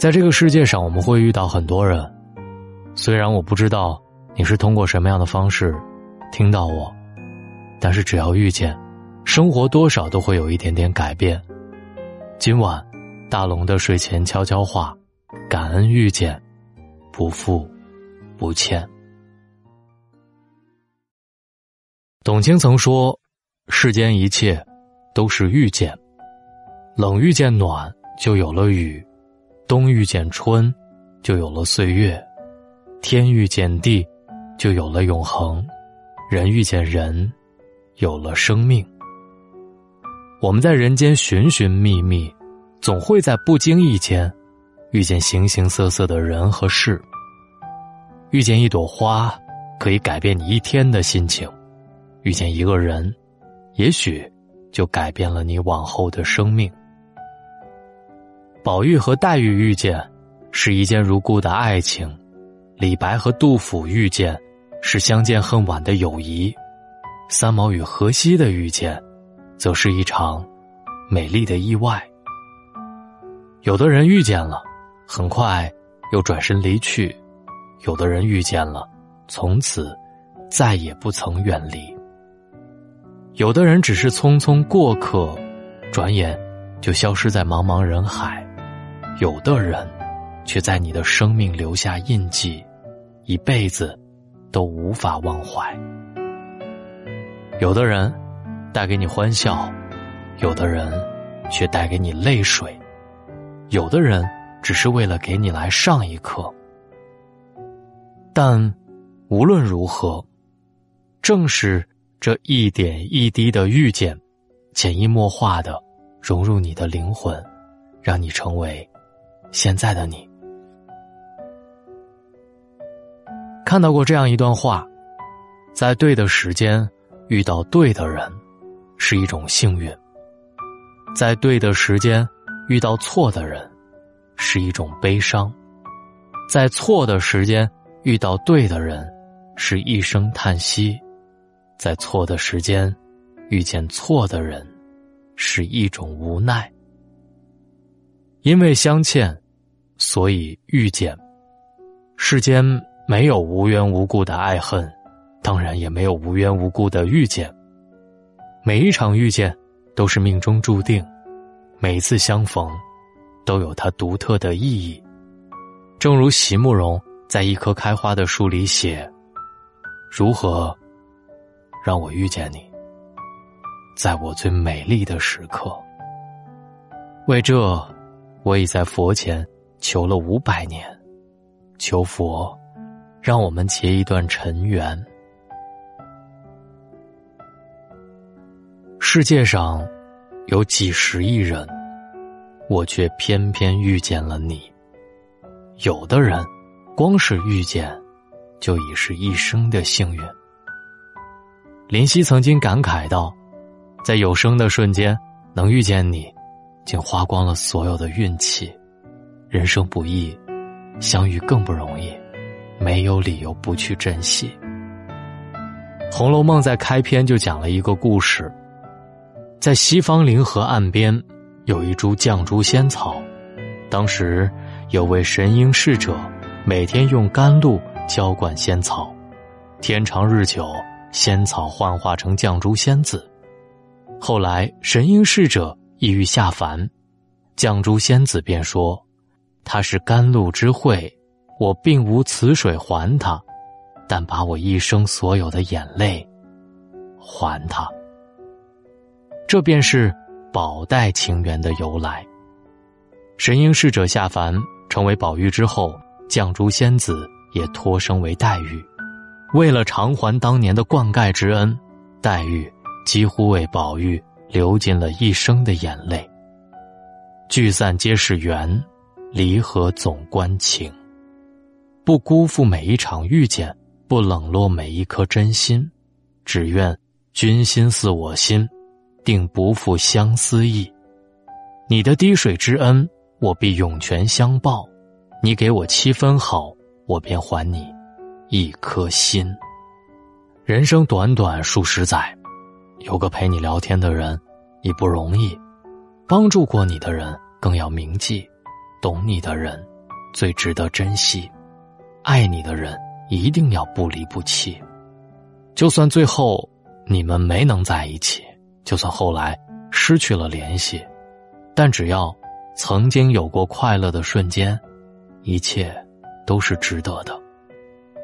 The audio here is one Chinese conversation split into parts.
在这个世界上，我们会遇到很多人，虽然我不知道你是通过什么样的方式听到我，但是只要遇见，生活多少都会有一点点改变。今晚，大龙的睡前悄悄话：感恩遇见，不负不欠。董卿曾说：“世间一切都是遇见，冷遇见暖，就有了雨；冬遇见春，就有了岁月；天遇见地，就有了永恒；人遇见人，有了生命。我们在人间寻寻觅觅，总会在不经意间遇见形形色色的人和事。遇见一朵花，可以改变你一天的心情。”遇见一个人，也许就改变了你往后的生命。宝玉和黛玉遇见，是一见如故的爱情；李白和杜甫遇见，是相见恨晚的友谊；三毛与荷西的遇见，则是一场美丽的意外。有的人遇见了，很快又转身离去；有的人遇见了，从此再也不曾远离。有的人只是匆匆过客，转眼就消失在茫茫人海；有的人，却在你的生命留下印记，一辈子都无法忘怀。有的人带给你欢笑，有的人却带给你泪水；有的人只是为了给你来上一课。但无论如何，正是。这一点一滴的遇见，潜移默化的融入你的灵魂，让你成为现在的你。看到过这样一段话：在对的时间遇到对的人，是一种幸运；在对的时间遇到错的人，是一种悲伤；在错的时间遇到对的人，是一声叹息。在错的时间遇见错的人，是一种无奈。因为相欠，所以遇见。世间没有无缘无故的爱恨，当然也没有无缘无故的遇见。每一场遇见都是命中注定，每次相逢都有它独特的意义。正如席慕容在一棵开花的树里写：“如何？”让我遇见你，在我最美丽的时刻。为这，我已在佛前求了五百年，求佛让我们结一段尘缘。世界上有几十亿人，我却偏偏遇见了你。有的人，光是遇见，就已是一生的幸运。林夕曾经感慨道：“在有生的瞬间能遇见你，竟花光了所有的运气。人生不易，相遇更不容易，没有理由不去珍惜。”《红楼梦》在开篇就讲了一个故事：在西方灵河岸边有一株绛珠仙草，当时有位神瑛侍者，每天用甘露浇灌仙草，天长日久。仙草幻化成绛珠仙子，后来神瑛侍者意欲下凡，绛珠仙子便说：“他是甘露之惠，我并无此水还他，但把我一生所有的眼泪还他。”这便是宝黛情缘的由来。神瑛侍者下凡成为宝玉之后，绛珠仙子也托生为黛玉。为了偿还当年的灌溉之恩，黛玉几乎为宝玉流尽了一生的眼泪。聚散皆是缘，离合总关情。不辜负每一场遇见，不冷落每一颗真心，只愿君心似我心，定不负相思意。你的滴水之恩，我必涌泉相报；你给我七分好，我便还你。一颗心。人生短短数十载，有个陪你聊天的人已不容易，帮助过你的人更要铭记，懂你的人最值得珍惜。爱你的人一定要不离不弃，就算最后你们没能在一起，就算后来失去了联系，但只要曾经有过快乐的瞬间，一切都是值得的。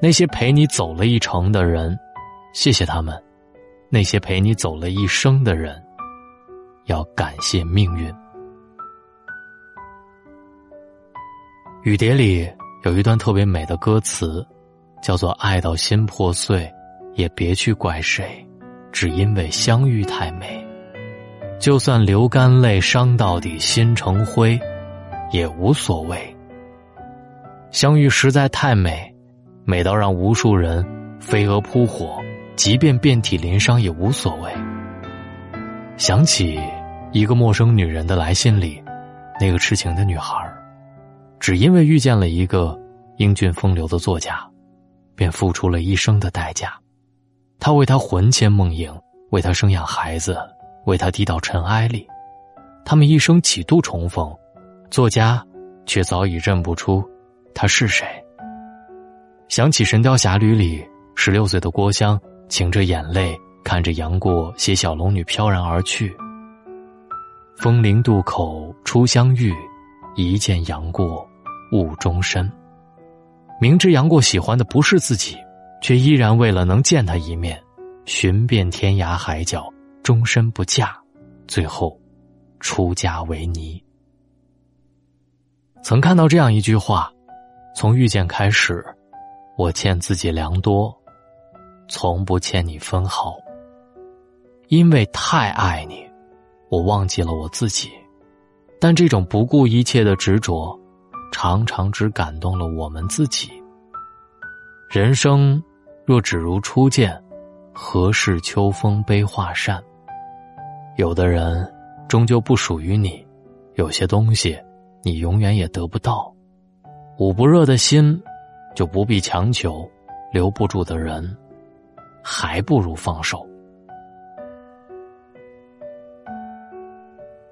那些陪你走了一程的人，谢谢他们；那些陪你走了一生的人，要感谢命运。雨蝶里有一段特别美的歌词，叫做“爱到心破碎，也别去怪谁，只因为相遇太美。就算流干泪，伤到底，心成灰，也无所谓。相遇实在太美。”美到让无数人飞蛾扑火，即便遍体鳞伤也无所谓。想起一个陌生女人的来信里，那个痴情的女孩，只因为遇见了一个英俊风流的作家，便付出了一生的代价。他为她魂牵梦萦，为她生养孩子，为她低到尘埃里。他们一生几度重逢，作家却早已认不出他是谁。想起《神雕侠侣》里十六岁的郭襄，噙着眼泪看着杨过携小龙女飘然而去。风陵渡口初相遇，一见杨过误终身。明知杨过喜欢的不是自己，却依然为了能见他一面，寻遍天涯海角，终身不嫁，最后出家为尼。曾看到这样一句话：从遇见开始。我欠自己良多，从不欠你分毫。因为太爱你，我忘记了我自己。但这种不顾一切的执着，常常只感动了我们自己。人生若只如初见，何事秋风悲画扇？有的人终究不属于你，有些东西你永远也得不到。捂不热的心。就不必强求，留不住的人，还不如放手。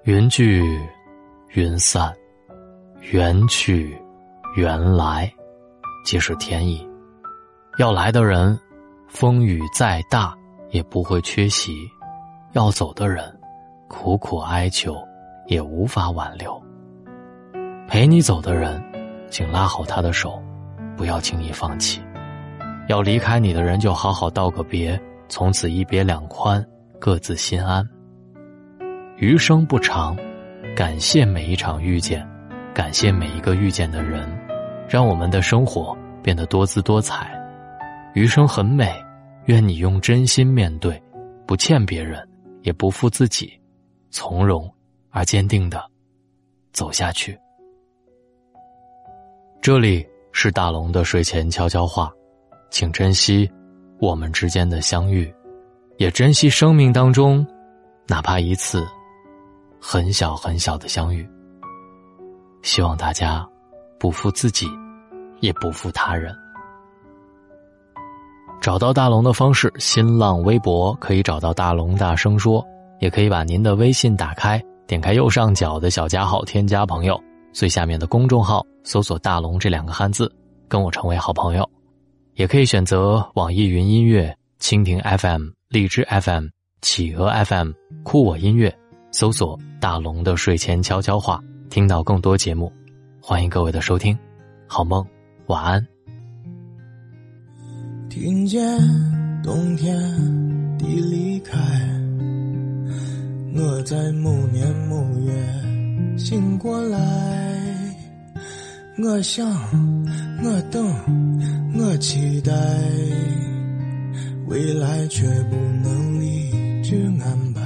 云聚，云散，缘去，缘来，皆是天意。要来的人，风雨再大也不会缺席；要走的人，苦苦哀求也无法挽留。陪你走的人，请拉好他的手。不要轻易放弃，要离开你的人就好好道个别，从此一别两宽，各自心安。余生不长，感谢每一场遇见，感谢每一个遇见的人，让我们的生活变得多姿多彩。余生很美，愿你用真心面对，不欠别人，也不负自己，从容而坚定的走下去。这里。是大龙的睡前悄悄话，请珍惜我们之间的相遇，也珍惜生命当中哪怕一次很小很小的相遇。希望大家不负自己，也不负他人。找到大龙的方式：新浪微博可以找到大龙大声说，也可以把您的微信打开，点开右上角的小加号，添加朋友。最下面的公众号搜索“大龙”这两个汉字，跟我成为好朋友。也可以选择网易云音乐、蜻蜓 FM、荔枝 FM、企鹅 FM、酷我音乐，搜索“大龙的睡前悄悄话”，听到更多节目。欢迎各位的收听，好梦，晚安。听见冬天的离开，我在某年某月。醒过来，我想，我等，我期待，未来却不能理智安排。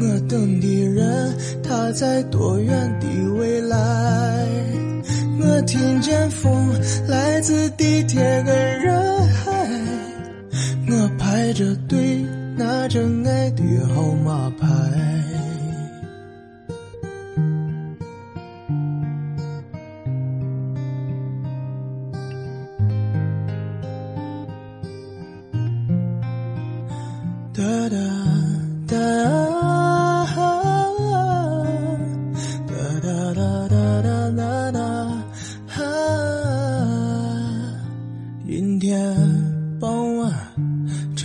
我等的人他在多远的未来？我听见风来自地铁跟人海，我排着队拿着爱的号码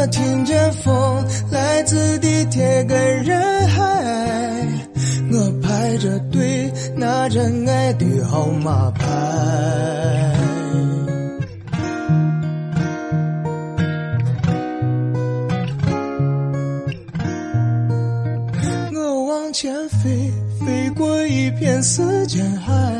我听见风来自地铁跟人海，我排着队拿着爱的号码牌。我往前飞，飞过一片时间海。